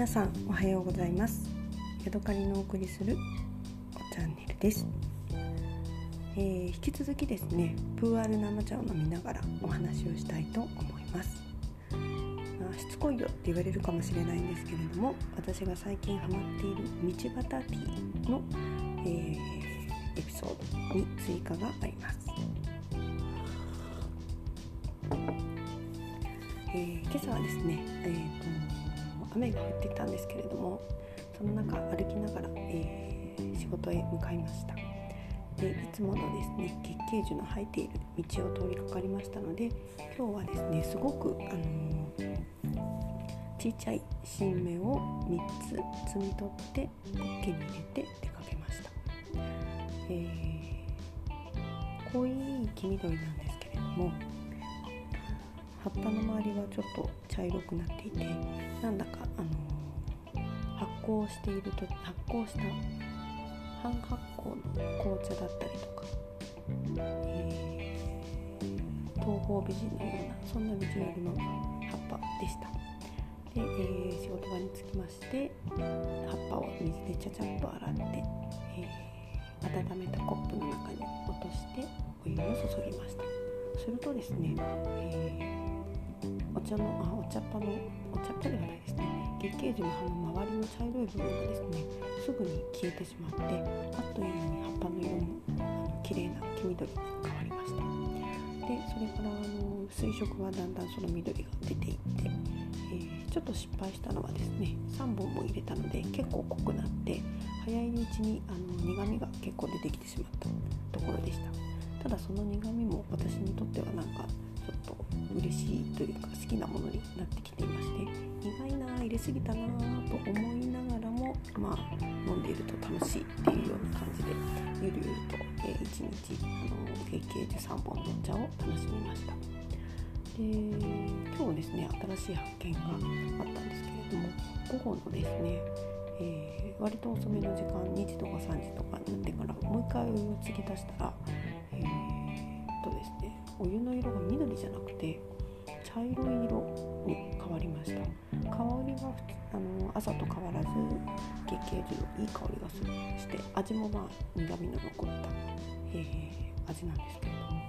皆さんおはようございます。ヤドカリのお送りするチャンネルです、えー、引き続きですねプーアール生茶を飲みながらお話をしたいと思います。まあ、しつこいよって言われるかもしれないんですけれども私が最近ハマっている道端ティーの、えー、エピソードに追加があります。えー、今朝はですね、えーと雨が降ってきたんですけれどもその中歩きながら、えー、仕事へ向かいました。でいつものですね月桂樹の生えている道を通りかかりましたので今日はですねすごく、あのー、小さい新芽を3つ摘み取ってポッケに入れて出かけました、えー、濃い黄緑なんですけれども葉っぱの周りはちょっと茶色くなっていてなんだか、あのー、発酵していると発酵した半発酵の紅茶だったりとか、えー、東方美人のようなそんなビジュアルの葉っぱでした。で、えー、仕事場に着きまして葉っぱを水でちゃちゃっと洗って、えー、温めたコップの中に落としてお湯を注ぎましたするとですね、えお茶のあお茶っ葉のお茶っ葉ではないですね。月桂樹の葉の周りの茶色い部分がですねすぐに消えてしまってあっという間に葉っぱの色もあの綺麗な黄緑に変わりました。でそれからあの水色はだんだんその緑が出ていって、えー、ちょっと失敗したのはですね3本も入れたので結構濃くなって早いうちにあの苦みが結構出てきてしまったところでした。ただその苦みも私にとってはなんかちょっと嬉しいというかきなものになってきていまして苦いな入れすぎたなと思いながらもまあ飲んでいると楽しいっていうような感じでゆるゆると、えー、1日あの月経樹3本のお茶を楽しみました。で今日ですね新しい発見があったんですけれども午後のですねえー、割と遅めの時間2時とか3時とかになってからもう一回お湯を継ぎ足したら、えー、とですねお湯の色が緑じゃなくて茶色い色に変わりました。香りはあの朝と変わらず月桂樹のいい香りがするして味もまあ苦みの残った、えー、味なんですけれども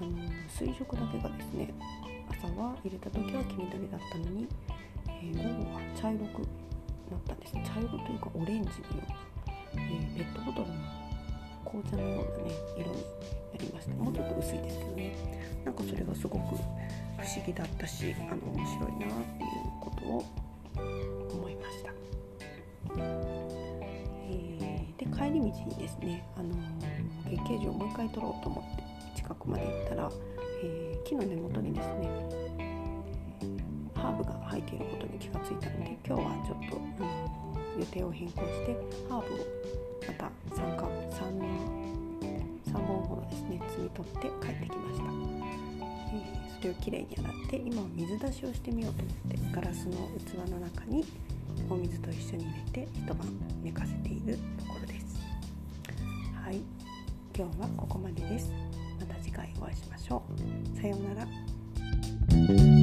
あの水色だけがですね朝は入れた時は黄緑だったのに、えー、午後は茶色くなったんですね。茶色というかオレンジのような、えー、ペットボトルの紅茶のようなね色になりました。もうちょっと薄いですけどね。なんかそれがすごく不思議だったしあの面白いなっていうことを思いました、えー、で帰り道にですねあの月桂樹をもう一回撮ろうと思って近くまで行ったら、えー、木の根元にですねハーブが生えていることに気がついたので今日はちょっと、あの予定を変更してハーブをまた3か 3, 3本ほどですね摘み取って帰ってきました、手、をきれいに洗って今は水出しをしてみようと思ってガラスの器の中にお水と一緒に入れて一晩寝かせているところです。はい。今日はここまでです。また次回お会いしましょう。さようなら。